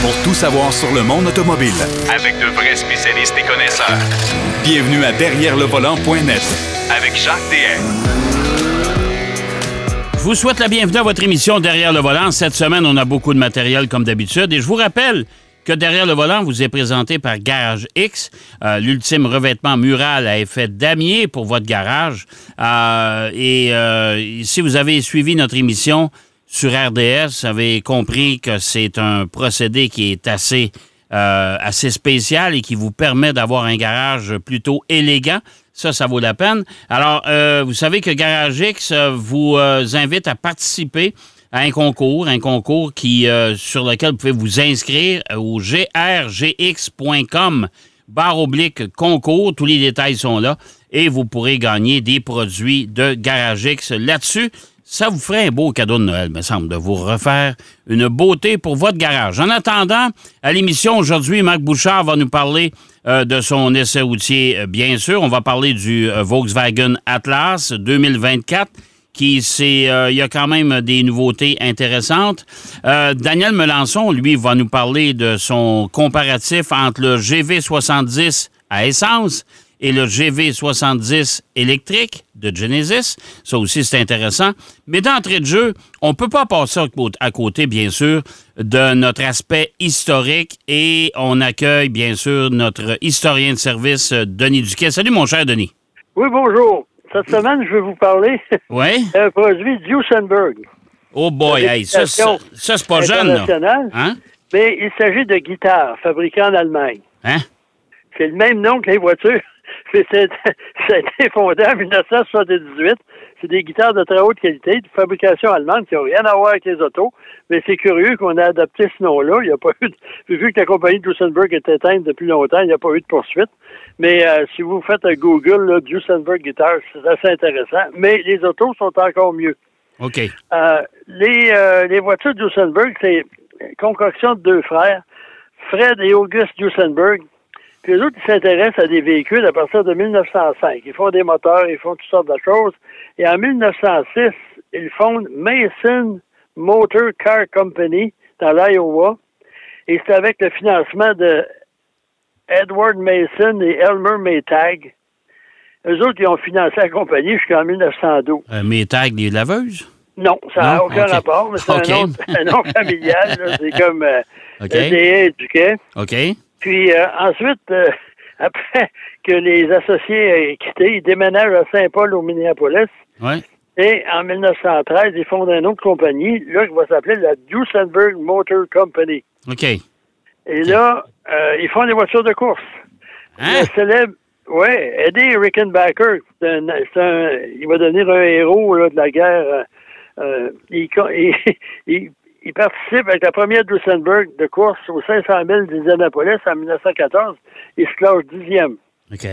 pour tout savoir sur le monde automobile. Avec de vrais spécialistes et connaisseurs. Bienvenue à Derrière le volant.net Avec Jacques DM. Je vous souhaite la bienvenue à votre émission Derrière le volant. Cette semaine, on a beaucoup de matériel comme d'habitude et je vous rappelle que Derrière le volant vous est présenté par Garage X, euh, l'ultime revêtement mural à effet damier pour votre garage. Euh, et euh, si vous avez suivi notre émission sur RDS, vous avez compris que c'est un procédé qui est assez, assez spécial et qui vous permet d'avoir un garage plutôt élégant. Ça, ça vaut la peine. Alors, vous savez que Garage X vous invite à participer à un concours, un concours qui, euh, sur lequel vous pouvez vous inscrire au grgx.com barre oblique concours. Tous les détails sont là et vous pourrez gagner des produits de GarageX là-dessus. Ça vous ferait un beau cadeau de Noël, me semble, de vous refaire une beauté pour votre garage. En attendant, à l'émission aujourd'hui, Marc Bouchard va nous parler euh, de son essai routier, euh, bien sûr. On va parler du Volkswagen Atlas 2024 qui c'est euh, il y a quand même des nouveautés intéressantes. Euh, Daniel Melançon, lui, va nous parler de son comparatif entre le GV70 à essence et le GV70 électrique de Genesis. Ça aussi, c'est intéressant. Mais d'entrée de jeu, on ne peut pas passer à côté, bien sûr, de notre aspect historique et on accueille, bien sûr, notre historien de service, Denis Duquet. Salut, mon cher Denis. Oui, bonjour. Cette semaine, je vais vous parler ouais? d'un produit Duesenberg. Oh boy, hey, ça, ça, c'est pas jeune. Là. Hein? Mais il s'agit de guitares fabriquées en Allemagne. Hein? C'est le même nom que les voitures. ça a été fondé en 1978. C'est des guitares de très haute qualité, de fabrication allemande qui n'ont rien à voir avec les autos. Mais c'est curieux qu'on ait adopté ce nom-là. Il n'y a pas eu de... Vu que la compagnie Duesenberg est éteinte depuis longtemps, il n'y a pas eu de poursuite. Mais euh, si vous faites un Google, là, Duesenberg Guitar, c'est assez intéressant. Mais les autos sont encore mieux. OK. Euh, les, euh, les voitures Duesenberg, c'est concoction de deux frères, Fred et Auguste Duesenberg. Puis les autres, ils s'intéressent à des véhicules à partir de 1905. Ils font des moteurs, ils font toutes sortes de choses. Et en 1906, ils fondent Mason Motor Car Company dans l'Iowa. Et c'est avec le financement de Edward Mason et Elmer Maytag. Eux autres, ils ont financé la compagnie jusqu'en 1912. Euh, Maytag, des laveuses? Non, ça n'a aucun rapport, mais c'est un, nom, familial. C'est comme euh, okay. Duquet. OK. Puis euh, ensuite, euh, après que les associés aient quitté, ils déménagent à Saint-Paul au Minneapolis. Ouais. Et en 1913, ils fondent une autre compagnie, là, qui va s'appeler la Duesenberg Motor Company. OK. Et là, euh, ils font des voitures de course. Hein? Le célèbre, oui, Eddie Rickenbacker, un, un, il va devenir un héros là, de la guerre. Euh, il, il, il, participe avec la première Duesenberg de course aux 500 000 d'Indianapolis en 1914. Il se classe dixième. OK.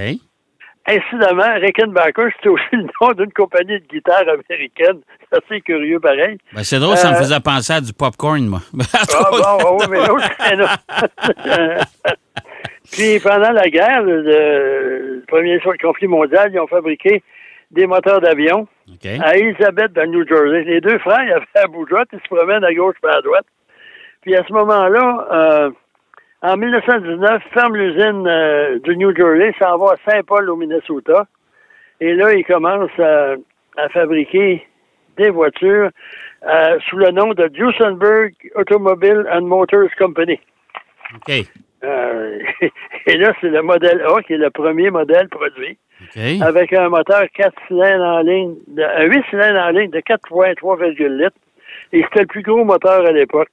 Incidemment, Rickenbacker, c'était aussi le nom d'une compagnie de guitare américaine. C'est assez curieux, pareil. Ben, c'est drôle, ça me faisait penser à du popcorn, moi. ah, bon, oui, mais l'autre, c'est Puis, pendant la guerre, le, le premier conflit mondial, ils ont fabriqué des moteurs d'avion okay. à Elizabeth, dans New Jersey. Les deux frères, ils avaient la bougeotte, ils se promènent à gauche et à droite. Puis, à ce moment-là, euh, en 1919, ferme l'usine euh, du New Jersey, s'en va à Saint-Paul au Minnesota. Et là, il commence à, à fabriquer des voitures euh, sous le nom de Duesenberg Automobile and Motors Company. OK. Euh, et là, c'est le modèle A qui est le premier modèle produit. Okay. Avec un moteur 4 cylindres en ligne, de, un 8 cylindres en ligne de 4,3 litres. Et c'était le plus gros moteur à l'époque.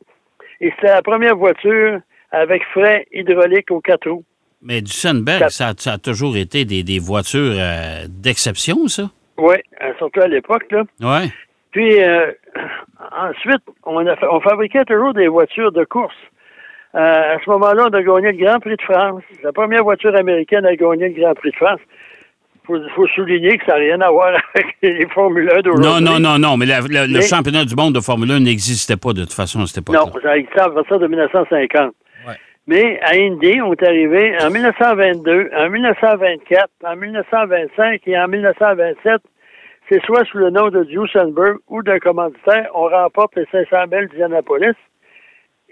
Et c'était la première voiture avec frein hydraulique aux quatre roues. Mais du Sunberg, ça, ça, a toujours été des, des voitures euh, d'exception, ça? Oui, surtout à l'époque, là. Oui. Puis, euh, ensuite, on, a, on fabriquait toujours des voitures de course. Euh, à ce moment-là, on a gagné le Grand Prix de France. La première voiture américaine a gagné le Grand Prix de France. Il faut, faut, souligner que ça n'a rien à voir avec les Formule 1 d'aujourd'hui. Non, non, non, non, mais, la, la, mais le championnat du monde de Formule 1 n'existait pas de toute façon à cette époque. Non, ça existait à partir de 1950. Ouais. Mais à Indy, on est arrivé en 1922, en 1924, en 1925 et en 1927. C'est soit sous le nom de Duesenberg ou d'un commanditaire, on remporte les 500 000 d'Indianapolis.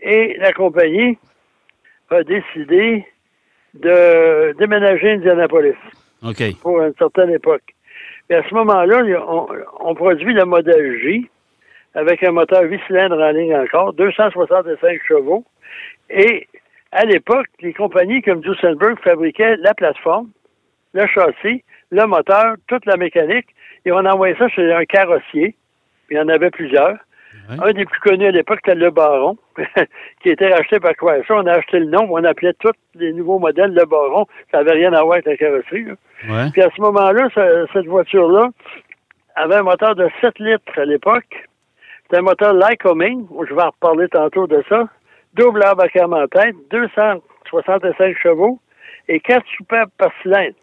Et la compagnie a décidé de déménager à Indianapolis Pour une certaine époque. Et à ce moment-là, on, on produit le modèle J avec un moteur 8 cylindres en ligne encore, 265 chevaux. Et à l'époque, les compagnies comme Duesenberg fabriquaient la plateforme, le châssis, le moteur, toute la mécanique, et on envoyait ça chez un carrossier. Il y en avait plusieurs. Un des plus connus à l'époque, c'était le Baron, qui était racheté par Chrysler. On a acheté le nom, on appelait tous les nouveaux modèles le Baron. Ça n'avait rien à voir avec la carrosserie. Ouais. Puis à ce moment-là, ce- cette voiture-là avait un moteur de 7 litres à l'époque. C'était un moteur Lycoming, où je vais en reparler tantôt de ça. Double embarquement en tête, 265 chevaux et 4 soupapes par cylindre.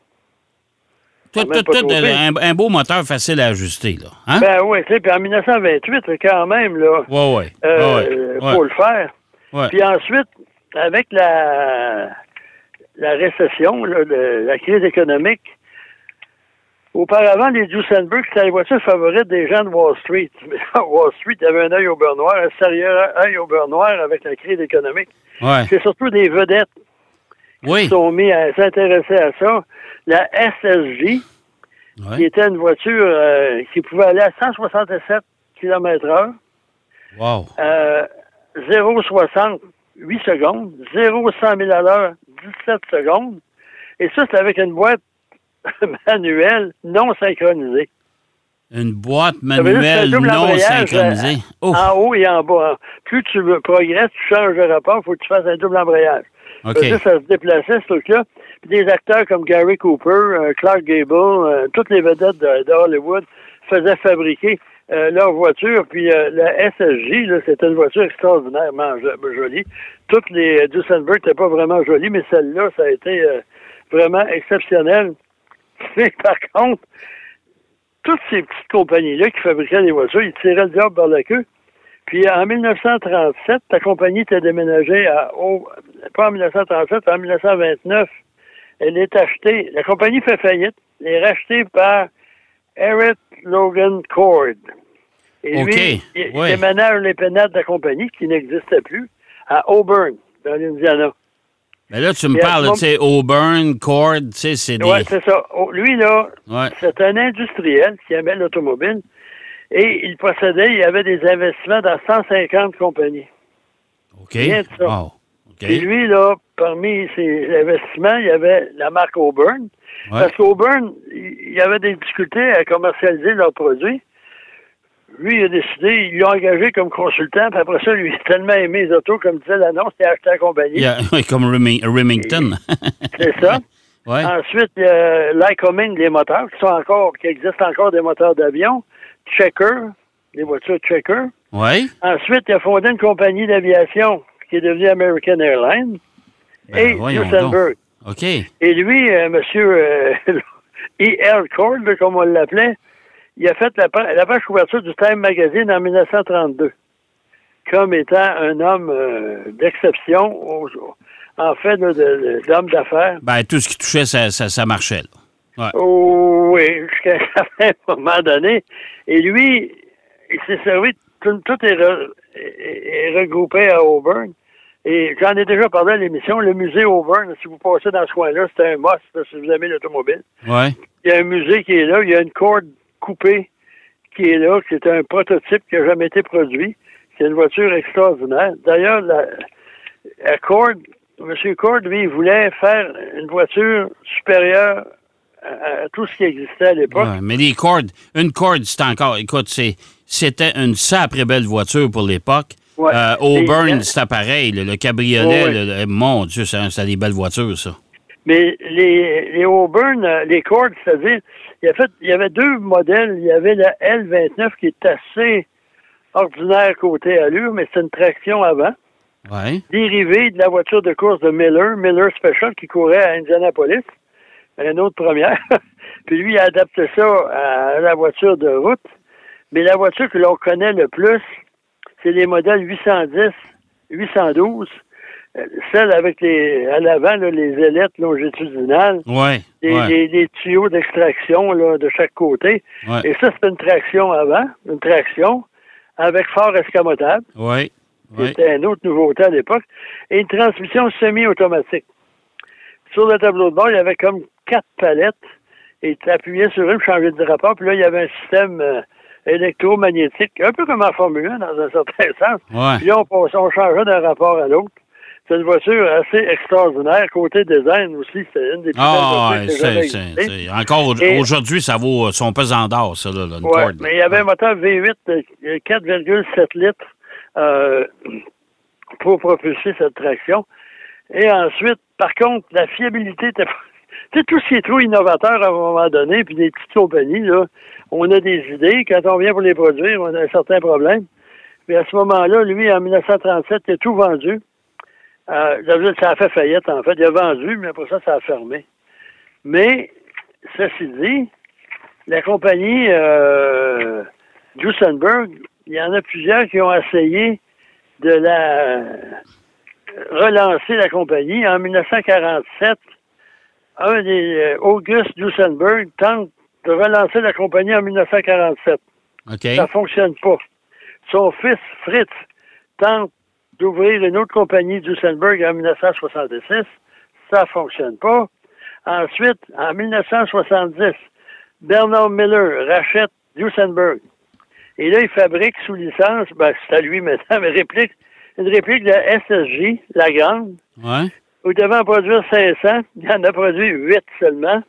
Tout, un, un beau moteur facile à ajuster, là. Hein? Ben oui, tu sais, puis en 1928, quand même, là, ouais, ouais. euh, ouais, ouais. faut le faire. Ouais. Puis ensuite, avec la, la récession, là, la crise économique, auparavant, les Duesenberg, c'était les voitures favorites des gens de Wall Street. Wall Street, avait un œil au beurre noir, un sérieux œil au beurre noir avec la crise économique. Ouais. C'est surtout des vedettes qui sont mis à s'intéresser à ça. La SSJ, qui était une voiture euh, qui pouvait aller à 167 km heure, Wow. euh, 0,60, 8 secondes. 0 100 000 à l'heure, 17 secondes. Et ça, c'est avec une boîte manuelle non synchronisée. Une boîte manuelle non embrayage, synchronisée. euh, Oh, En haut et en bas. Plus tu veux progresses, tu changes de rapport, il faut que tu fasses un double embrayage. Ça se déplaçait, ce truc-là. Puis des acteurs comme Gary Cooper, euh, Clark Gable, euh, toutes les vedettes de, Hollywood faisaient fabriquer euh, leur voiture. Puis euh, la SSJ, c'était une voiture extraordinairement jo- jolie. Toutes les Duesenberg n'étaient pas vraiment jolies, mais celle-là, ça a été vraiment exceptionnel. Mais par contre, toutes ces petites compagnies-là qui fabriquaient des voitures, ils tiraient le diable par la queue. Puis en 1937, ta compagnie était déménagée à pas en 1937, en 1929. Elle est achetée. La compagnie fait faillite. Elle est rachetée par Eric Logan Cord. Et lui, il ouais. déménage les pénates de la compagnie qui n'existait plus à Auburn, dans l'Indiana. Mais là, tu me Et parles, tu sais, Auburn, Cord, tu sais, c'est des... Ouais, c'est ça. Oh, Lui, là, Ouais. c'est un industriel qui aimait l'automobile et il possédait, il avait des investissements dans 150 compagnies. OK. rien de ça. Wow. Et lui, là, parmi ses investissements, il y avait la marque Auburn. Ouais. Parce qu'Auburn, il y avait des difficultés à commercialiser leurs produits. Lui, il a décidé, il l'a engagé comme consultant, puis après ça, lui, il a tellement aimé les autos, comme disait l'annonce, il a acheté la compagnie. Comme Reming- Remington. C'est ça. ouais. Ensuite, il y a Lycoming, les moteurs, qui sont encore, qui existent encore des moteurs d'avion. Checker, des voitures Checker. Ouais. Ensuite, il a fondé une compagnie d'aviation qui est devenue American Airlines. Ben, et Duesenberg. OK. Et lui, euh, monsieur euh, E.L. Cord, comme on l'appelait, il a fait la, la page couverture du Time Magazine en 1932 comme étant un homme euh, d'exception, en fait, de- de- d'homme d'affaires. Ben, tout ce qui touchait, ça, ça, ça marchait, là. Ouais. Oh, oui, jusqu'à un moment donné. Et lui, il s'est servi, tout, tout est, re- est- est regroupé à Auburn. Et j'en ai déjà parlé à l'émission, le musée Auburn, si vous passez dans ce coin-là, c'est un must là, si vous aimez l'automobile. Ouais. Il y a un musée qui est là, il y a une corde coupée qui est là, qui est un prototype qui n'a jamais été produit. C'est une voiture extraordinaire. D'ailleurs, la, la Cord, M. Cord, lui, il voulait faire une voiture supérieure à, à tout ce qui existait à l'époque. Ouais, mais les cordes, une corde, c'est encore, écoute, c'est, c'était une sacrée belle voiture pour l'époque. Ouais. Euh, Auburn, c'était pareil. Le, le cabriolet, Ouais, le- mon Dieu, c'était des belles voitures, ça. Mais les, les Auburn, euh, les Cord, c'est-à-dire, il il y avait deux modèles. Il y avait la L29 qui est assez ordinaire côté allure, mais c'est une traction avant. Ouais. dérivé de la voiture de course de Miller, Miller Special, qui courait à Indianapolis, une autre première. Puis lui, il a adapté ça à la voiture de route. Mais la voiture que l'on connaît le plus, c'est les modèles 810, 812, euh, celle avec les à l'avant, les ailettes longitudinales, Ouais. les, ouais. les- les tuyaux d'extraction de chaque côté. Ouais. Et ça, c'est une traction avant, une traction avec fort escamotable. Oui. C'était une autre nouveauté à l'époque. Et une transmission semi-automatique. Sur le tableau de bord, il y avait comme quatre palettes. Et tu appuyais sur une pour changer de rapport. Puis là, il y avait un système euh, électromagnétique, un peu comme en Formule 1, dans un certain sens. Ouais. Puis là, on, changeait d'un rapport à l'autre. C'est une voiture assez extraordinaire. Côté design aussi, c'est une des plus Ah, belles voitures Encore aujourd'hui, ça vaut son pesant d'or, ça, là, une Ouais, mais il y avait un moteur V8 de 4,7 litres euh, pour propulser cette traction. Et ensuite, par contre, la fiabilité était pas... Tu sais, tout ce qui est trop innovateur à un moment donné, puis des petites compagnies, là, on a des idées. Quand on vient pour les produire, on a un certain problème. Puis à ce moment-là, lui, en 1937, il a tout vendu. Euh, ça a fait faillite, en fait. Il a vendu, mais après ça, ça a fermé. Mais, ceci dit, la compagnie euh, Duesenberg, il y en a plusieurs qui ont essayé de la relancer la compagnie. En 1947, un des euh, August Duesenberg tente de relancer la compagnie en 1947. OK. Ça fonctionne pas. Son fils, Fritz, tente d'ouvrir une autre compagnie Duesenberg en 1966. Ça fonctionne pas. Ensuite, en 1970, Bernard Miller rachète Duesenberg. Et là, il fabrique sous licence, ben, c'est à lui maintenant, mais réplique, une réplique de la SSJ, la grande, Ouais. Il devait en produire 500. Il en a produit 8 seulement,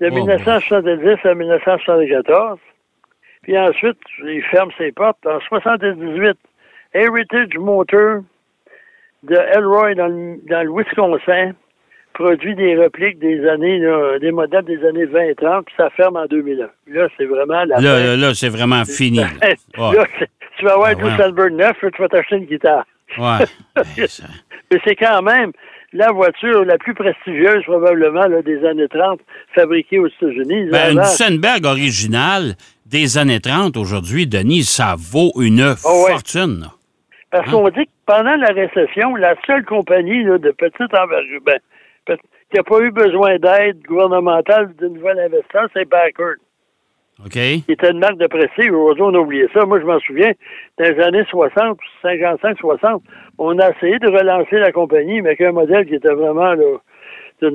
de Oh, 1970 à 1974. Puis ensuite, il ferme ses portes. En 78, Heritage Motor de Elroy dans le, dans le Wisconsin produit des répliques des années, là, des modèles des années 20 et 30, puis ça ferme en 2001. Là, c'est vraiment la Là, fin. là, là, c'est vraiment fini. là. Tu vas avoir Ah, du ouais. Salberg 9, là, tu vas t'acheter une guitare. Ouais. Mais c'est quand même la voiture la plus prestigieuse, probablement, là, des années 30, fabriquée aux États-Unis. Ben, une Duesenberg originale des années 30, aujourd'hui, Denis, ça vaut une Oh, ouais. fortune. Parce Hein? qu'on dit que pendant la récession, la seule compagnie là, de petite envergure, ben, qui n'a pas eu besoin d'aide gouvernementale de nouvel investisseur, c'est Packard, OK? qui était une marque de prestige. Aujourd'hui, on a oublié ça. Moi, je m'en souviens, dans les années 60, 55-60, on a essayé de relancer la compagnie, mais avec un modèle qui était vraiment, là, pff,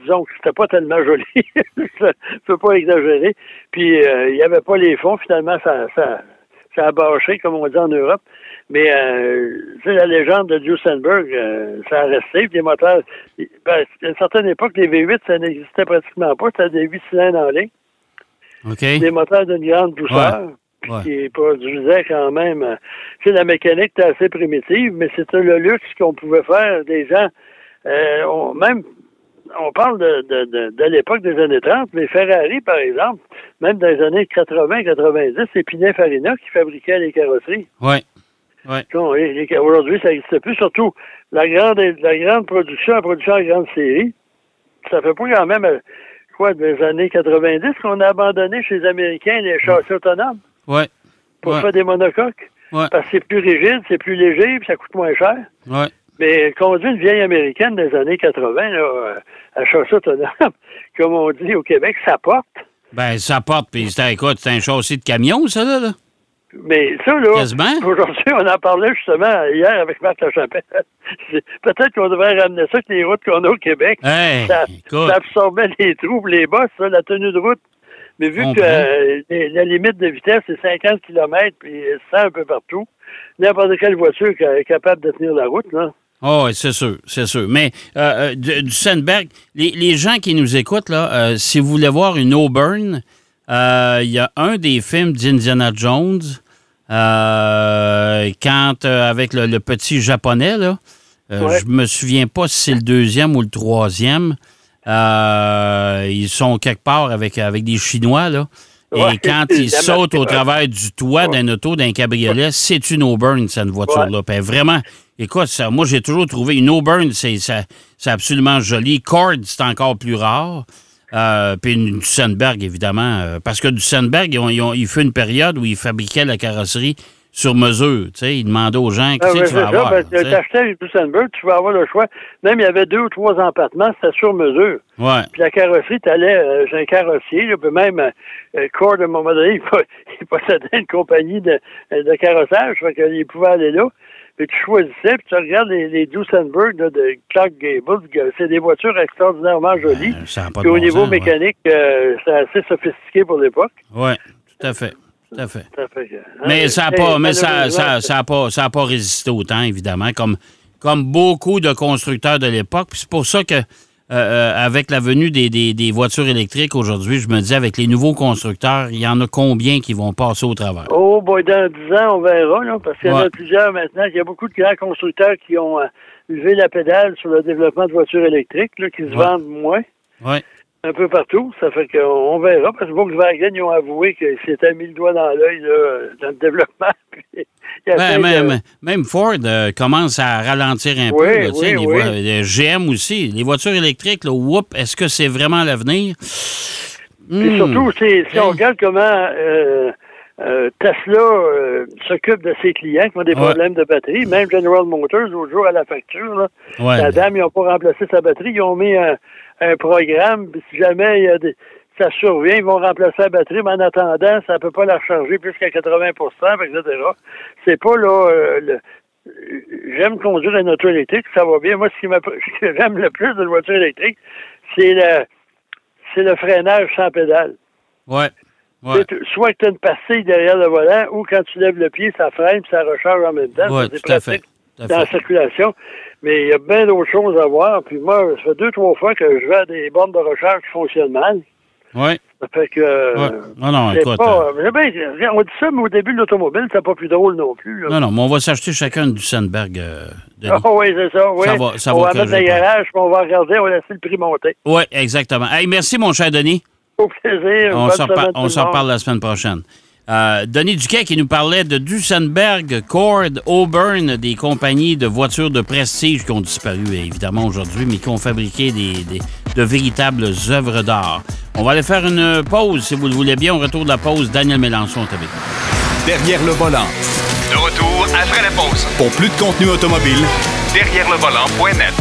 disons que c'était pas tellement joli. Je peux pas exagérer. Puis, euh, il n'y avait pas les fonds. Finalement, ça, a bâché, comme on dit en Europe. Mais, euh, la légende de Duesenberg, euh, ça a resté. Puis les moteurs, ben, à une certaine époque, les V8, ça n'existait pratiquement pas. C'était des 8 cylindres en ligne. Des moteurs d'une grande douceur. Ouais. qui produisaient quand même. euh, Tu sais, la mécanique était assez primitive, mais c'était le luxe qu'on pouvait faire. Des gens, euh, on, même, on parle de, de, de, de l'époque des années 30, mais Ferrari, par exemple, même dans les années 80-90, c'est Pininfarina qui fabriquait les carrosseries. Ouais. Ouais. Aujourd'hui, ça n'existe plus. Surtout, la grande, la grande production, la production en grande série, ça fait pas quand même, euh, quoi, des années 90 qu'on a abandonné chez les Américains les châssis autonomes Ouais. pour Ouais. faire des monocoques. Ouais. Parce que c'est plus rigide, c'est plus léger, puis ça coûte moins cher. Ouais. Mais conduire une vieille américaine des années 80, là, euh, à châssis autonome, comme on dit au Québec, ça porte. Ben, ça porte, puis écoute, c'est un châssis de camion, ça, là. là. Mais ça, là, aujourd'hui, on en parlait justement hier avec Marc Lachapelle. Peut-être qu'on devrait ramener ça avec les routes qu'on a au Québec. Hey, ça, absorbait les trous, pour les bosses, ça, la tenue de route. Mais vu que euh, la limite de vitesse, c'est 50 km, puis 100 un peu partout, n'importe quelle voiture est capable de tenir la route, là. Oh, oui, c'est sûr, c'est sûr. Mais euh, euh, du, du Sandberg, les, les gens qui nous écoutent, là, euh, si vous voulez voir une Auburn, euh, il y a un des films d'Indiana Jones, euh, quand, euh, avec le, le petit japonais, là, euh, Ouais. je me souviens pas si c'est le deuxième ou le troisième. Euh, ils sont quelque part avec, avec des Chinois, là. Et quand ils sautent au travers du toit d'un auto, d'un cabriolet, c'est une Auburn, cette voiture-là. Puis vraiment, écoute, ça, moi, j'ai toujours trouvé une Auburn, c'est absolument joli. Cord, c'est encore plus rare. Euh, puis une Duesenberg, évidemment. euh, parce que Duesenberg, ils ont, ils ont- il fait une période où ils fabriquaient la carrosserie sur mesure. Tu sais, ils demandaient aux gens, Ah, qu'est-ce ben, que tu vas avoir? ben, tu sais. t'achetais une Duesenberg, tu vas avoir le choix. Même il y avait deux ou trois empattements, c'était sur mesure. Ouais. Puis la carrosserie, t'allais euh, chez un carrossier, là, puis même euh, euh, Cord, à un moment donné, il possédait une compagnie de, de carrossage, fait qu'il pouvait aller là. Puis tu choisissais, puis tu regardes les, les Duesenberg là, de Clark Gable, que c'est des voitures extraordinairement jolies. Euh, ça a pas de Puis au bon niveau sens, ouais. mécanique, euh, c'est assez sophistiqué pour l'époque. Oui, tout à fait. Tout à fait. Que- Mais hein, ça n'a pas, mais ça, malheureusement, ça, ça a pas, ça a pas résisté autant, évidemment, comme, comme beaucoup de constructeurs de l'époque. Puis C'est pour ça que, euh, euh, avec la venue des, des- des voitures électriques aujourd'hui, je me dis, avec les nouveaux constructeurs, il y en a combien qui vont passer au travers? Oh, boy, dans 10 ans, on verra, là, parce qu'il y en Ouais. a plusieurs maintenant. Il y a beaucoup de grands constructeurs qui ont euh, levé la pédale sur le développement de voitures électriques, là, qui se Ouais. vendent moins, Oui. un peu partout. Ça fait qu'on on verra, parce que Volkswagen, ils ont avoué qu'ils s'étaient mis le doigt dans l'œil dans le développement. Puis, Ben, même, de- même Ford euh, commence à ralentir un Oui, peu. là, oui, les voies- euh, GM aussi. Les voitures électriques, là, whoop, est-ce que c'est vraiment l'avenir? Puis Hmm. surtout, si Hein? on regarde comment euh, euh, Tesla s'occupe de ses clients qui ont des Ouais. problèmes de batterie, même General Motors, l'autre jour à la facture, là, Ouais. la dame, ils n'ont pas remplacé sa batterie, ils ont mis un, un programme, si jamais il y a des, ça survient, ils vont remplacer la batterie, mais en attendant, ça ne peut pas la recharger plus qu'à 80% etc. C'est pas là euh, le- J'aime conduire une auto électrique, ça va bien. Moi, ce qui ce que j'aime le plus d'une voiture électrique, c'est le, c'est le freinage sans pédale. Ouais. Ouais. Soit que tu as une pastille derrière le volant, ou quand tu lèves le pied, ça freine puis ça recharge en même temps. Ouais, tout à fait. pratique Tout à dans la circulation. Mais il y a bien d'autres choses à voir. Puis moi, ça fait deux, trois fois que je vais à des bornes de recharge qui fonctionnent mal. Ça fait que. euh, Ouais. Non, non, écoute. pas, mais ben, on dit ça, mais au début de l'automobile, c'est pas plus drôle non plus. là. Non, non, mais on va s'acheter chacun du Sandberg. Euh. Ah oui, c'est ça, oui. Ça va- ça on va va mettre dans le garage, puis on va regarder, on va laisser le prix monter. Oui, exactement. Hey, merci, mon cher Denis. Au plaisir. On monde. reparle la semaine prochaine. Euh, Denis Duquet qui nous parlait de Duesenberg, Cord, Auburn, des compagnies de voitures de prestige qui ont disparu évidemment aujourd'hui, mais qui ont fabriqué des, des- de véritables œuvres d'art. On va aller faire une pause, si vous le voulez bien. Au retour de la pause, Daniel Mélenchon est avec nous. Derrière le volant. De retour après la pause. Pour plus de contenu automobile, Derrière le volant.net.